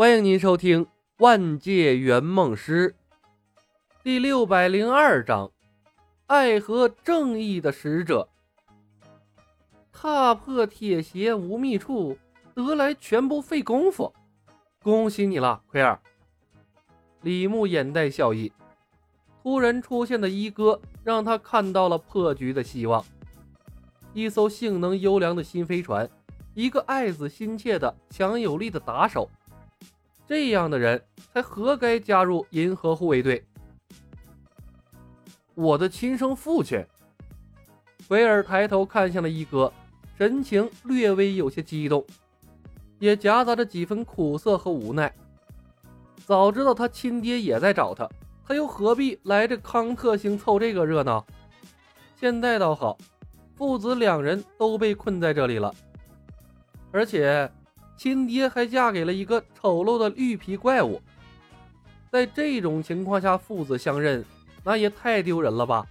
欢迎您收听《万界圆梦师》第六百零二章：爱和正义的使者。踏破铁鞋无觅处，得来全不费工夫。恭喜你了，奎尔。李牧眼带笑意。突然出现的一哥，让他看到了破局的希望。一艘性能优良的新飞船，一个爱子心切的强有力的打手，这样的人才何该加入银河护卫队。我的亲生父亲。维尔抬头看向了一哥，神情略微有些激动，也夹杂着几分苦涩和无奈。早知道他亲爹也在找他。他又何必来这康特星凑这个热闹？现在倒好，父子两人都被困在这里了，而且亲爹还嫁给了一个丑陋的绿皮怪物。在这种情况下，父子相认，那也太丢人了吧！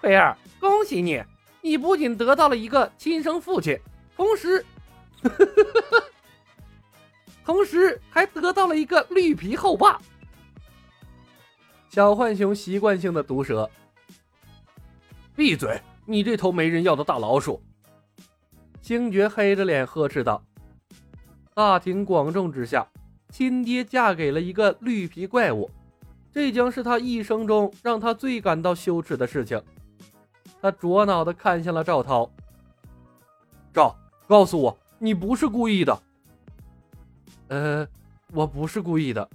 奎儿，恭喜你，你不仅得到了一个亲生父亲，同时，同时还得到了一个绿皮后爸。小浣熊习惯性的毒舌：“闭嘴！你这头没人要的大老鼠！”星爵黑着脸呵斥道。大庭广众之下，亲爹嫁给了一个绿皮怪物，这将是他一生中让他最感到羞耻的事情。他灼脑的看向了赵涛：“赵，告诉我，你不是故意的。”“呃，我不是故意的。”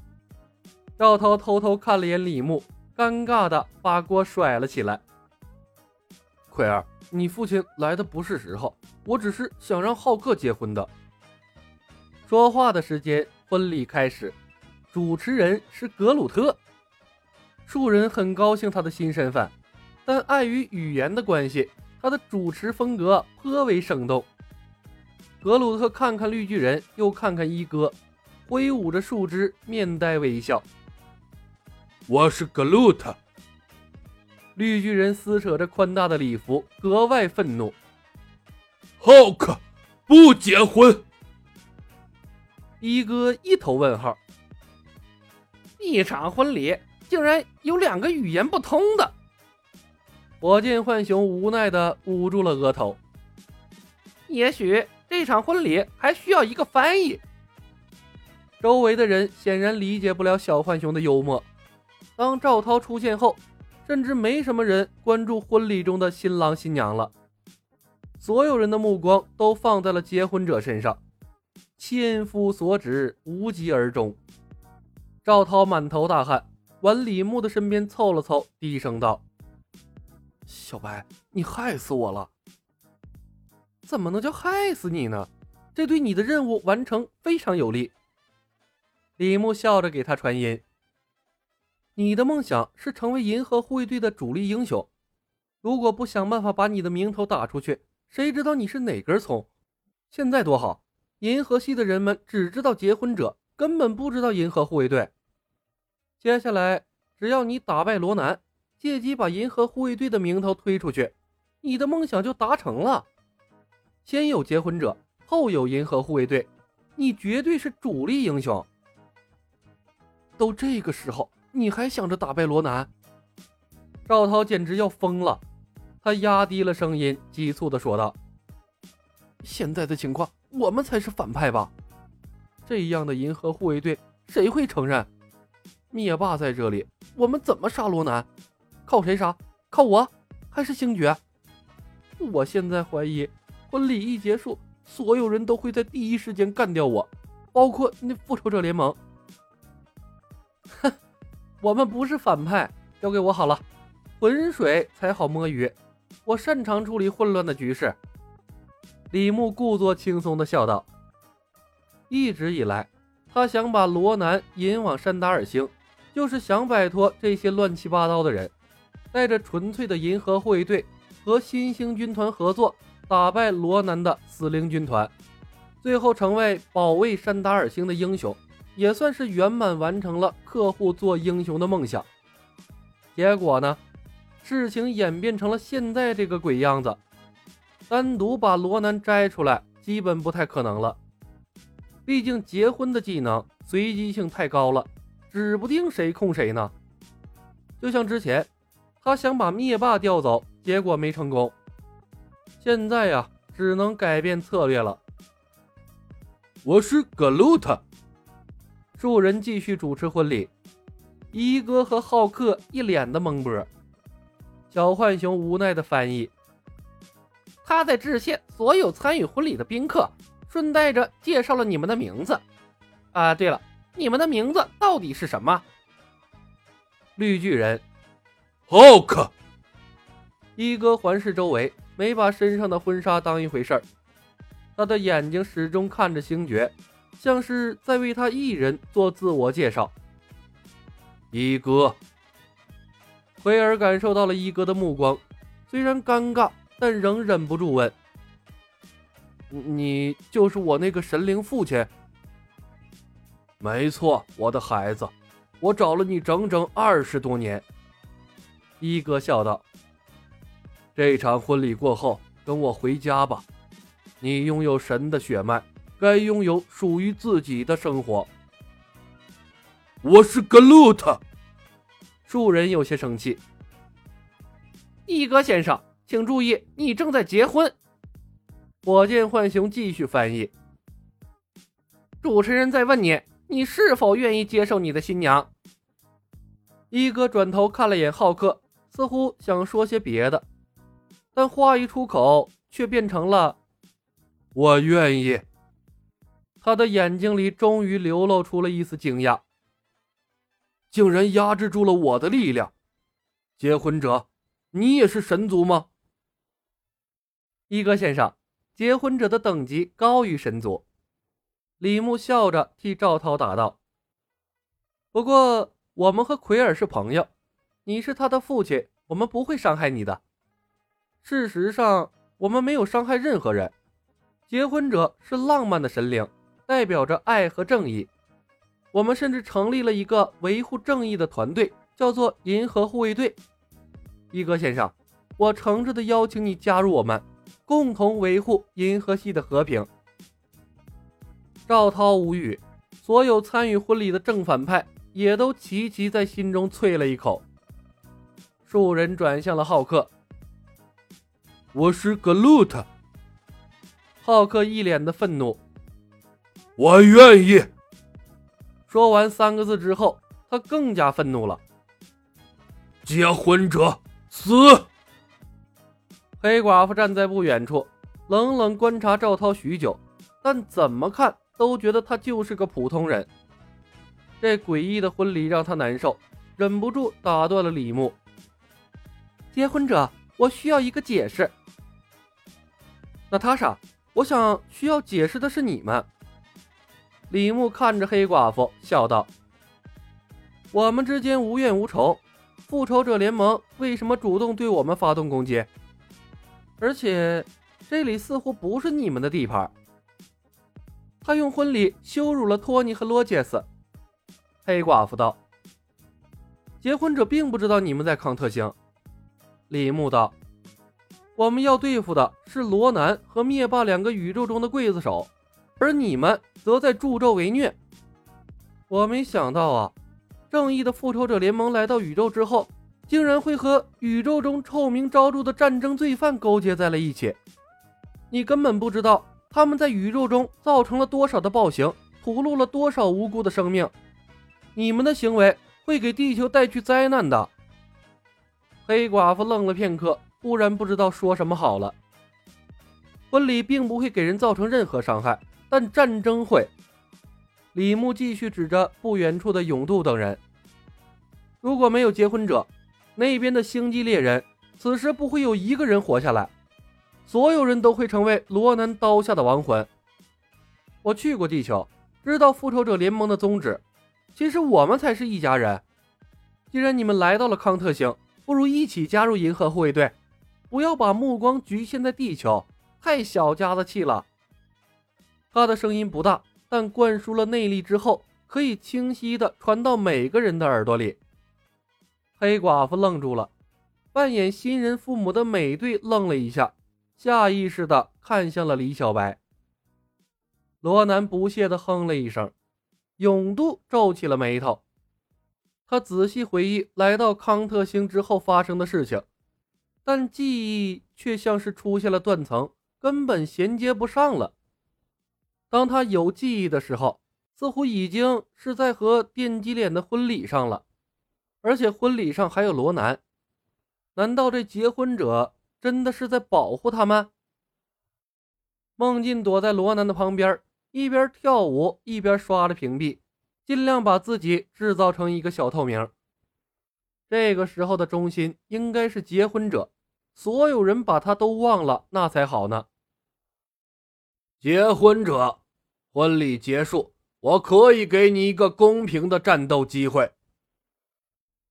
赵涛偷偷看了眼李牧，尴尬的把锅甩了起来。奎儿，你父亲来的不是时候，我只是想让浩克结婚的。说话的时间，婚礼开始，主持人是格鲁特。树人很高兴他的新身份，但碍于语言的关系，他的主持风格颇为生动。格鲁特看看绿巨人，又看看一哥，挥舞着树枝，面带微笑。我是格鲁特。绿巨人撕扯着宽大的礼服，格外愤怒。浩克不结婚。一哥一头问号。一场婚礼竟然有两个语言不通的。火箭浣熊无奈的捂住了额头。也许这场婚礼还需要一个翻译。周围的人显然理解不了小浣熊的幽默。当赵涛出现后，甚至没什么人关注婚礼中的新郎新娘了。所有人的目光都放在了结婚者身上。千夫所指，无疾而终。赵涛满头大汗，往李牧的身边凑了凑，低声道：“小白，你害死我了！怎么能叫害死你呢？这对你的任务完成非常有利。”李牧笑着给他传音。你的梦想是成为银河护卫队的主力英雄，如果不想办法把你的名头打出去，谁知道你是哪根葱？现在多好，银河系的人们只知道结婚者，根本不知道银河护卫队。接下来，只要你打败罗南，借机把银河护卫队的名头推出去，你的梦想就达成了。先有结婚者，后有银河护卫队，你绝对是主力英雄。都这个时候。你还想着打败罗南？赵涛简直要疯了，他压低了声音，急促地说道：“现在的情况，我们才是反派吧？这样的银河护卫队，谁会承认？灭霸在这里，我们怎么杀罗南？靠谁杀？靠我，还是星爵？我现在怀疑，婚礼一结束，所有人都会在第一时间干掉我，包括那复仇者联盟。”我们不是反派，交给我好了，浑水才好摸鱼，我擅长处理混乱的局势。李牧故作轻松地笑道：“一直以来，他想把罗南引往山达尔星，就是想摆脱这些乱七八糟的人，带着纯粹的银河护卫队和新兴军团合作，打败罗南的死灵军团，最后成为保卫山达尔星的英雄。”也算是圆满完成了客户做英雄的梦想。结果呢，事情演变成了现在这个鬼样子。单独把罗南摘出来，基本不太可能了。毕竟结婚的技能随机性太高了，指不定谁控谁呢。就像之前，他想把灭霸调走，结果没成功。现在呀，只能改变策略了。我是格鲁特。树人继续主持婚礼，一哥和浩克一脸的懵波。小浣熊无奈的翻译：“他在致谢所有参与婚礼的宾客。”顺带着介绍了你们的名字，啊，对了，你们的名字到底是什么？绿巨人，浩克。一哥环视周围，没把身上的婚纱当一回事儿，他的眼睛始终看着星爵，像是在为他一人做自我介绍。一哥，奎尔感受到了一哥的目光，虽然尴尬，但仍忍不住问。你就是我那个神灵父亲，没错，我的孩子，我找了你整整二十多年。一哥笑道：“这场婚礼过后，跟我回家吧。你拥有神的血脉，该拥有属于自己的生活。”我是格鲁特。树人有些生气。一哥先生，请注意，你正在结婚。火箭浣熊继续翻译。主持人在问你，你是否愿意接受你的新娘？一哥转头看了眼浩克，似乎想说些别的，但话一出口，却变成了“我愿意”。他的眼睛里终于流露出了一丝惊讶，竟然压制住了我的力量。结婚者，你也是神族吗？一哥先生。结婚者的等级高于神族，李牧笑着替赵涛答道：“不过我们和奎尔是朋友，你是他的父亲，我们不会伤害你的。事实上，我们没有伤害任何人。结婚者是浪漫的神灵，代表着爱和正义。我们甚至成立了一个维护正义的团队，叫做银河护卫队。一哥先生，我诚挚的邀请你加入我们。”共同维护银河系的和平。赵涛无语，所有参与婚礼的正反派也都齐齐在心中啐了一口。树人转向了浩克：“我是格鲁特。”浩克一脸的愤怒：“我愿意。”说完三个字之后，他更加愤怒了：“结婚者死！”黑寡妇站在不远处，冷冷观察赵涛许久，但怎么看都觉得他就是个普通人。这诡异的婚礼让他难受，忍不住打断了李牧：“结婚者，我需要一个解释。”娜塔莎，我想需要解释的是你们。李牧看着黑寡妇笑道：“我们之间无怨无仇，复仇者联盟为什么主动对我们发动攻击？”而且，这里似乎不是你们的地盘。他用婚礼羞辱了托尼和罗杰斯。黑寡妇道：“结婚者并不知道你们在康特星。”李牧道：“我们要对付的是罗南和灭霸两个宇宙中的刽子手，而你们则在助纣为虐。我没想到啊，正义的复仇者联盟来到宇宙之后。”竟然会和宇宙中臭名昭著的战争罪犯勾结在了一起，你根本不知道他们在宇宙中造成了多少的暴行，屠戮了多少无辜的生命。你们的行为会给地球带去灾难的。黑寡妇愣了片刻，忽然不知道说什么好了。婚礼并不会给人造成任何伤害，但战争会。李牧继续指着不远处的永渡等人，如果没有结婚者。那边的星际猎人，此时不会有一个人活下来，所有人都会成为罗南刀下的亡魂。我去过地球，知道复仇者联盟的宗旨。其实我们才是一家人。既然你们来到了康特星，不如一起加入银河护卫队，不要把目光局限在地球，太小家子气了。他的声音不大，但灌输了内力之后，可以清晰的传到每个人的耳朵里。黑寡妇愣住了，扮演新人父母的美队愣了一下，下意识的看向了李小白。罗南不屑的哼了一声，永渡皱起了眉头。他仔细回忆来到康特星之后发生的事情，但记忆却像是出现了断层，根本衔接不上了。当他有记忆的时候，似乎已经是在和电击脸的婚礼上了，而且婚礼上还有罗南。难道这结婚者真的是在保护他们？孟进躲在罗南的旁边，一边跳舞一边刷着屏蔽。尽量把自己制造成一个小透明。这个时候的中心应该是结婚者，所有人把他都忘了，那才好呢。结婚者，婚礼结束，我可以给你一个公平的战斗机会。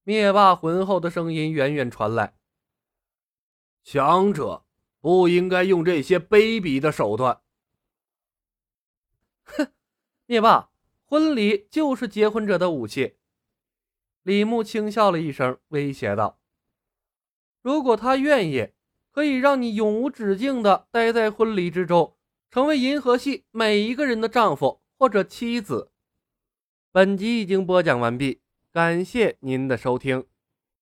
灭霸浑厚的声音远远传来。强者不应该用这些卑鄙的手段。哼，灭霸。婚礼就是结婚者的武器。李牧轻笑了一声，威胁道：“如果他愿意，可以让你永无止境的待在婚礼之中，成为银河系每一个人的丈夫或者妻子。”本集已经播讲完毕，感谢您的收听。